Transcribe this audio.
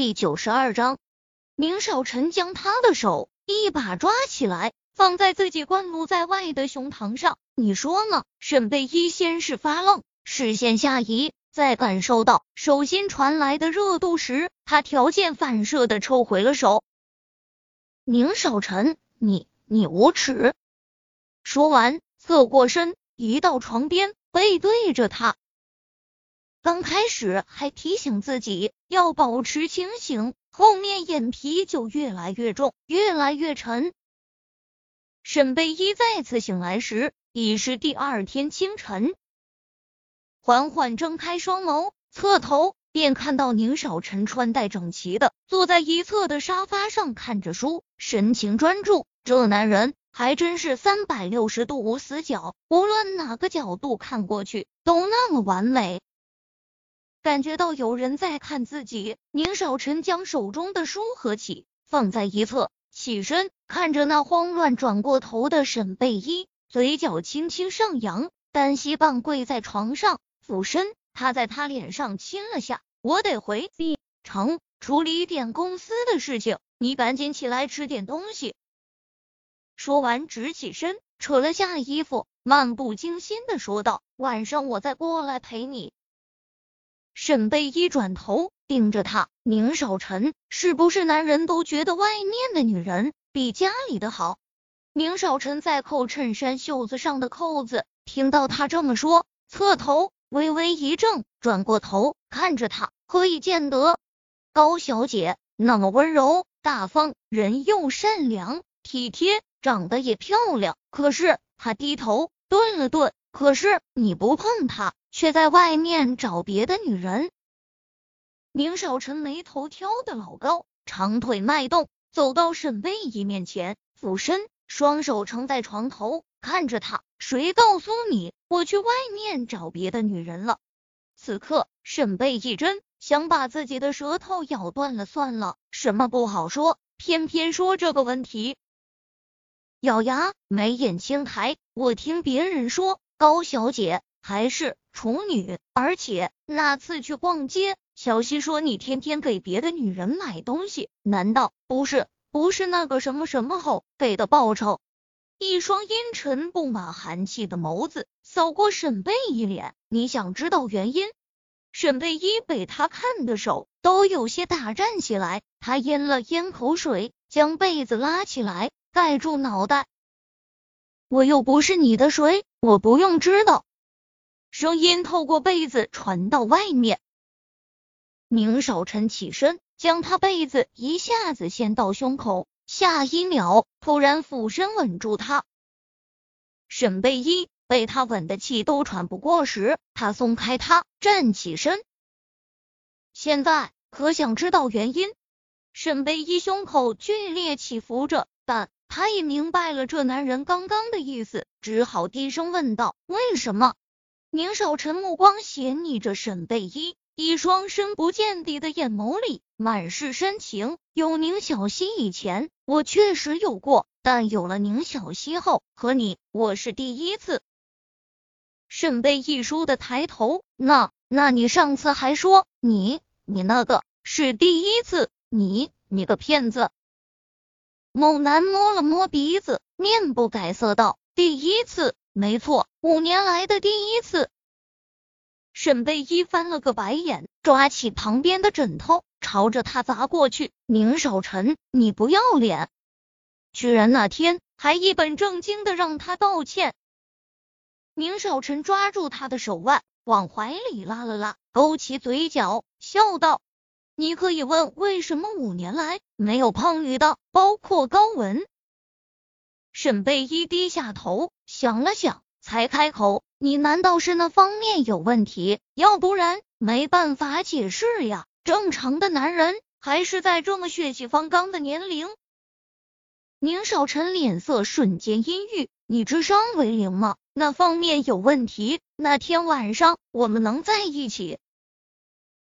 第九十二章，宁少臣将他的手一把抓起来，放在自己灌露在外的胸膛上。你说呢？沈贝依先是发愣，视线下移，在感受到手心传来的热度时，他条件反射的抽回了手。宁少臣，你你无耻！说完，侧过身，移到床边，背对着他。刚开始还提醒自己要保持清醒，后面眼皮就越来越重，越来越沉。沈贝依再次醒来时，已是第二天清晨，缓缓睁开双眸，侧头便看到宁少臣穿戴整齐的坐在一侧的沙发上看着书，神情专注。这男人还真是三百六十度无死角，无论哪个角度看过去都那么完美。感觉到有人在看自己，宁少臣将手中的书合起，放在一侧，起身看着那慌乱转过头的沈贝依，嘴角轻轻上扬，单膝半跪在床上，俯身他在他脸上亲了下。我得回城处理点公司的事情，你赶紧起来吃点东西。说完，直起身，扯了下衣服，漫不经心的说道：“晚上我再过来陪你。”沈贝一转头盯着他，宁少臣，是不是男人都觉得外面的女人比家里的好？宁少臣在扣衬衫袖子上的扣子，听到他这么说，侧头微微一怔，转过头看着他，何以见得高小姐那么温柔大方，人又善良体贴，长得也漂亮。可是他低头顿了顿，可是你不碰她。却在外面找别的女人。宁少臣眉头挑的老高，长腿迈动，走到沈贝依面前，俯身，双手撑在床头，看着他。谁告诉你我去外面找别的女人了？此刻，沈贝一真想把自己的舌头咬断了算了，什么不好说，偏偏说这个问题。咬牙，眉眼轻抬，我听别人说，高小姐还是。处女，而且那次去逛街，小西说你天天给别的女人买东西，难道不是不是那个什么什么后给的报酬？一双阴沉布满寒气的眸子扫过沈贝一脸，你想知道原因？沈贝依被他看的手都有些打颤起来，他咽了咽口水，将被子拉起来盖住脑袋。我又不是你的谁，我不用知道。声音透过被子传到外面。宁少臣起身，将他被子一下子掀到胸口，下一秒突然俯身吻住他。沈贝依被他吻的气都喘不过时，他松开他，站起身。现在可想知道原因？沈贝依胸口剧烈起伏着，但他也明白了这男人刚刚的意思，只好低声问道：“为什么？”宁少臣目光斜睨着沈贝依，一双深不见底的眼眸里满是深情。有宁小溪以前，我确实有过，但有了宁小溪后，和你我是第一次。沈贝依倏的抬头，那那你上次还说你你那个是第一次，你你个骗子！猛男摸了摸鼻子，面不改色道：第一次。没错，五年来的第一次。沈贝依翻了个白眼，抓起旁边的枕头，朝着他砸过去。宁少臣，你不要脸，居然那天还一本正经的让他道歉。宁少臣抓住他的手腕，往怀里拉了拉，勾起嘴角，笑道：“你可以问，为什么五年来没有碰你的，包括高文。”沈贝依低下头，想了想，才开口：“你难道是那方面有问题？要不然没办法解释呀。正常的男人还是在这么血气方刚的年龄。”宁少臣脸色瞬间阴郁：“你智商为零吗？那方面有问题？那天晚上我们能在一起，